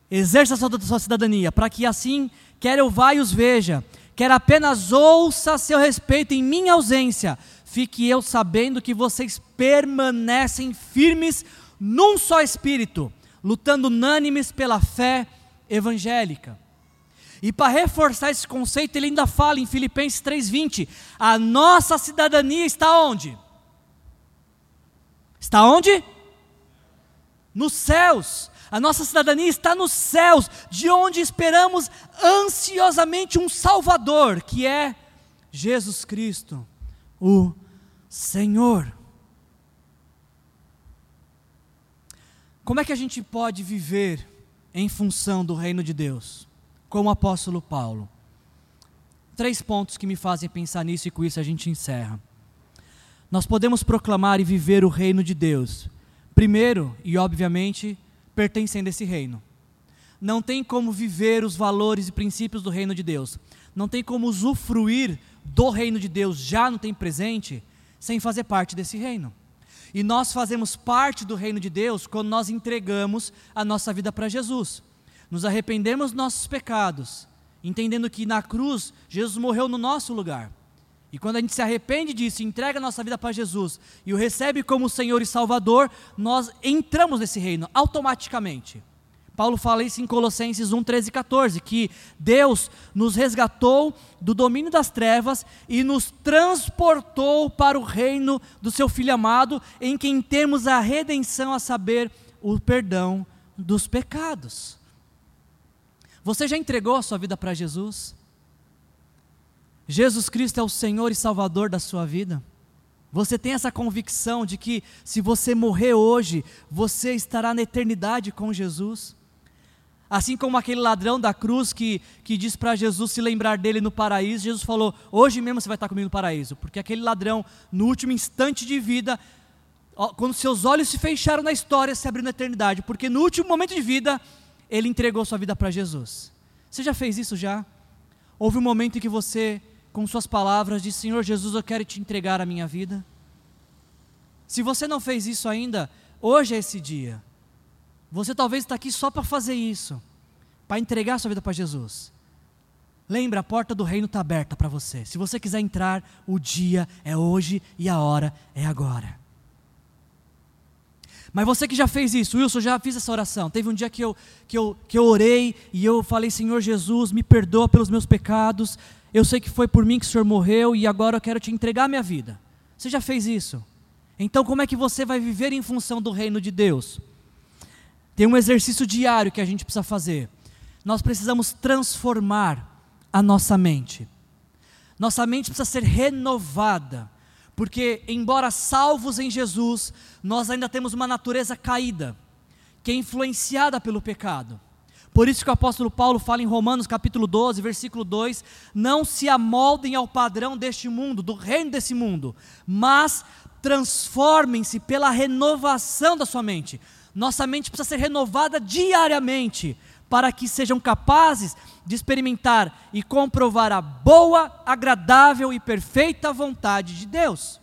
Exerça a sua cidadania, para que assim quer eu vá e os veja, quer apenas ouça seu respeito em minha ausência, fique eu sabendo que vocês permanecem firmes num só espírito, lutando unânimes pela fé evangélica. E para reforçar esse conceito, ele ainda fala em Filipenses 3:20, a nossa cidadania está onde? Está onde? Nos céus. A nossa cidadania está nos céus, de onde esperamos ansiosamente um Salvador, que é Jesus Cristo, o Senhor. Como é que a gente pode viver em função do reino de Deus? Como o apóstolo Paulo. Três pontos que me fazem pensar nisso e com isso a gente encerra. Nós podemos proclamar e viver o reino de Deus, primeiro e obviamente pertencendo a esse reino. Não tem como viver os valores e princípios do reino de Deus, não tem como usufruir do reino de Deus já no tempo presente sem fazer parte desse reino. E nós fazemos parte do reino de Deus quando nós entregamos a nossa vida para Jesus. Nos arrependemos dos nossos pecados, entendendo que na cruz Jesus morreu no nosso lugar. E quando a gente se arrepende disso, entrega a nossa vida para Jesus e o recebe como Senhor e Salvador, nós entramos nesse reino automaticamente. Paulo fala isso em Colossenses 1, 13 e 14, que Deus nos resgatou do domínio das trevas e nos transportou para o reino do seu Filho amado, em quem temos a redenção, a saber, o perdão dos pecados. Você já entregou a sua vida para Jesus? Jesus Cristo é o Senhor e Salvador da sua vida? Você tem essa convicção de que se você morrer hoje, você estará na eternidade com Jesus? Assim como aquele ladrão da cruz que, que diz para Jesus se lembrar dele no paraíso, Jesus falou: Hoje mesmo você vai estar comigo no paraíso. Porque aquele ladrão, no último instante de vida, quando seus olhos se fecharam na história, se abriu na eternidade. Porque no último momento de vida, ele entregou sua vida para Jesus. Você já fez isso já? Houve um momento em que você, com suas palavras, disse: Senhor Jesus, eu quero te entregar a minha vida. Se você não fez isso ainda, hoje é esse dia. Você talvez está aqui só para fazer isso, para entregar sua vida para Jesus. Lembra, a porta do reino está aberta para você. Se você quiser entrar, o dia é hoje e a hora é agora. Mas você que já fez isso, Wilson, já fiz essa oração. Teve um dia que eu, que, eu, que eu orei e eu falei: Senhor Jesus, me perdoa pelos meus pecados. Eu sei que foi por mim que o Senhor morreu e agora eu quero te entregar minha vida. Você já fez isso? Então, como é que você vai viver em função do reino de Deus? Tem um exercício diário que a gente precisa fazer. Nós precisamos transformar a nossa mente. Nossa mente precisa ser renovada, porque, embora salvos em Jesus, nós ainda temos uma natureza caída, que é influenciada pelo pecado. Por isso que o apóstolo Paulo fala em Romanos capítulo 12, versículo 2: Não se amoldem ao padrão deste mundo, do reino desse mundo, mas transformem-se pela renovação da sua mente. Nossa mente precisa ser renovada diariamente para que sejam capazes de experimentar e comprovar a boa, agradável e perfeita vontade de Deus.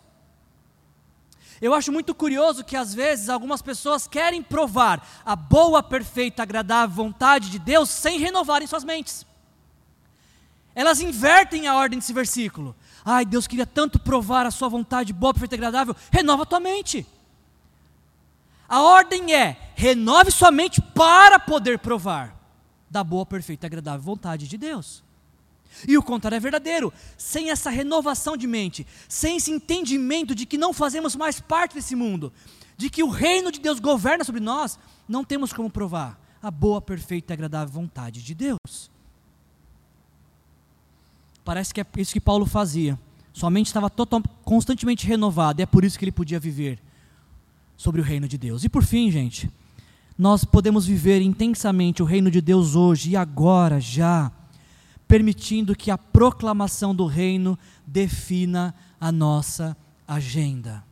Eu acho muito curioso que às vezes algumas pessoas querem provar a boa, perfeita, agradável vontade de Deus sem renovarem suas mentes. Elas invertem a ordem desse versículo. Ai, Deus queria tanto provar a sua vontade boa, perfeita e agradável. Renova a tua mente. A ordem é: renove sua mente para poder provar da boa, perfeita e agradável vontade de Deus. E o contrário é verdadeiro. Sem essa renovação de mente, sem esse entendimento de que não fazemos mais parte desse mundo, de que o reino de Deus governa sobre nós, não temos como provar a boa, perfeita e agradável vontade de Deus. Parece que é isso que Paulo fazia. Sua mente estava total, constantemente renovada, e é por isso que ele podia viver sobre o reino de Deus. E por fim, gente, nós podemos viver intensamente o reino de Deus hoje e agora, já, permitindo que a proclamação do reino defina a nossa agenda.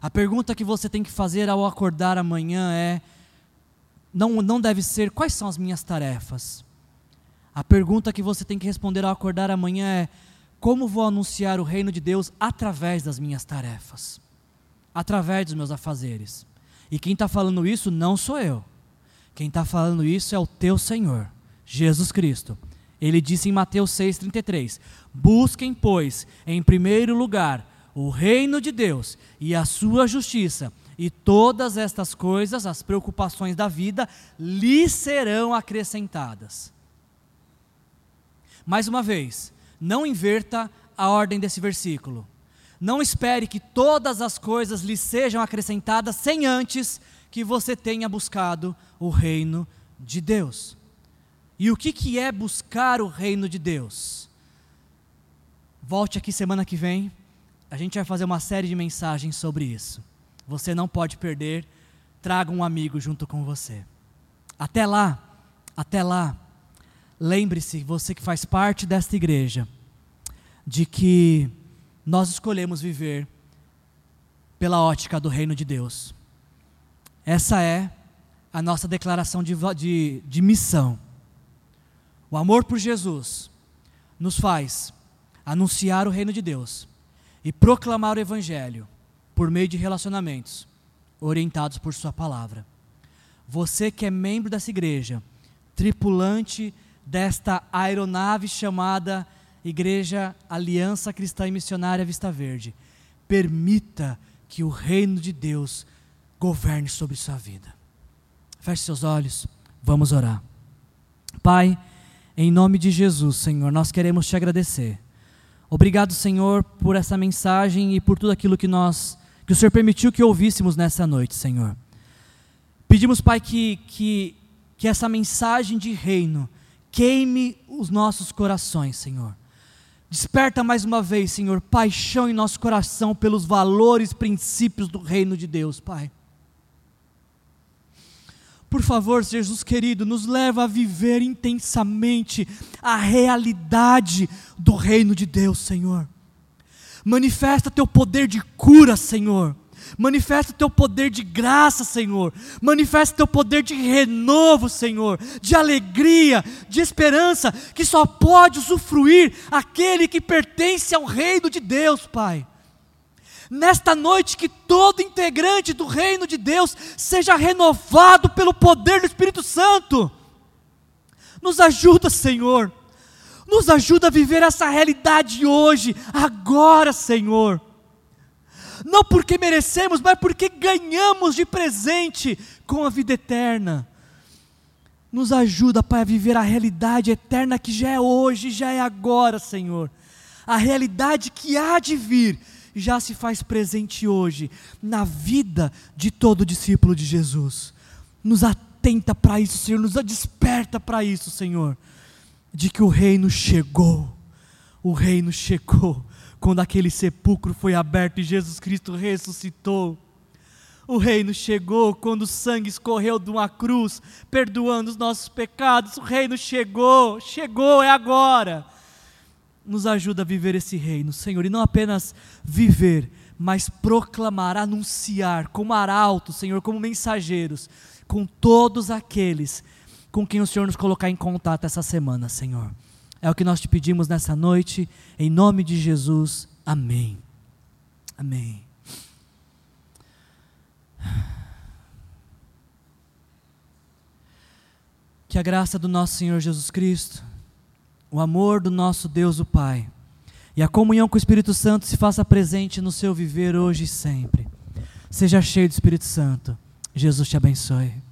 A pergunta que você tem que fazer ao acordar amanhã é: não, não deve ser quais são as minhas tarefas. A pergunta que você tem que responder ao acordar amanhã é: como vou anunciar o reino de Deus através das minhas tarefas? através dos meus afazeres. E quem está falando isso não sou eu. Quem está falando isso é o teu Senhor, Jesus Cristo. Ele disse em Mateus 6,33: Busquem, pois, em primeiro lugar o reino de Deus e a sua justiça, e todas estas coisas, as preocupações da vida, lhe serão acrescentadas. Mais uma vez, não inverta a ordem desse versículo. Não espere que todas as coisas lhe sejam acrescentadas sem antes que você tenha buscado o reino de Deus. E o que, que é buscar o reino de Deus? Volte aqui semana que vem, a gente vai fazer uma série de mensagens sobre isso. Você não pode perder, traga um amigo junto com você. Até lá, até lá, lembre-se, você que faz parte desta igreja, de que nós escolhemos viver pela ótica do reino de Deus. Essa é a nossa declaração de, de, de missão. O amor por Jesus nos faz anunciar o reino de Deus e proclamar o Evangelho por meio de relacionamentos orientados por Sua palavra. Você que é membro dessa igreja, tripulante desta aeronave chamada Igreja Aliança Cristã e Missionária Vista Verde, permita que o reino de Deus governe sobre sua vida. Feche seus olhos, vamos orar. Pai, em nome de Jesus, Senhor, nós queremos te agradecer. Obrigado, Senhor, por essa mensagem e por tudo aquilo que nós que o Senhor permitiu que ouvíssemos nessa noite, Senhor. Pedimos, Pai, que, que, que essa mensagem de reino queime os nossos corações, Senhor. Desperta mais uma vez, Senhor, paixão em nosso coração pelos valores, princípios do reino de Deus, Pai. Por favor, Jesus querido, nos leva a viver intensamente a realidade do reino de Deus, Senhor. Manifesta teu poder de cura, Senhor. Manifesta teu poder de graça, Senhor. Manifesta teu poder de renovo, Senhor, de alegria, de esperança, que só pode usufruir aquele que pertence ao reino de Deus, Pai. Nesta noite, que todo integrante do reino de Deus seja renovado pelo poder do Espírito Santo. Nos ajuda, Senhor nos ajuda a viver essa realidade hoje, agora, Senhor. Não porque merecemos, mas porque ganhamos de presente com a vida eterna. Nos ajuda, Pai, a viver a realidade eterna que já é hoje, já é agora, Senhor. A realidade que há de vir já se faz presente hoje na vida de todo discípulo de Jesus. Nos atenta para isso, Senhor, nos desperta para isso, Senhor de que o reino chegou. O reino chegou quando aquele sepulcro foi aberto e Jesus Cristo ressuscitou. O reino chegou quando o sangue escorreu de uma cruz, perdoando os nossos pecados. O reino chegou, chegou, é agora. Nos ajuda a viver esse reino, Senhor, e não apenas viver, mas proclamar, anunciar como arautos, Senhor, como mensageiros, com todos aqueles com quem o Senhor nos colocar em contato essa semana, Senhor. É o que nós te pedimos nessa noite, em nome de Jesus. Amém. Amém. Que a graça do nosso Senhor Jesus Cristo, o amor do nosso Deus o Pai e a comunhão com o Espírito Santo se faça presente no seu viver hoje e sempre. Seja cheio do Espírito Santo. Jesus te abençoe.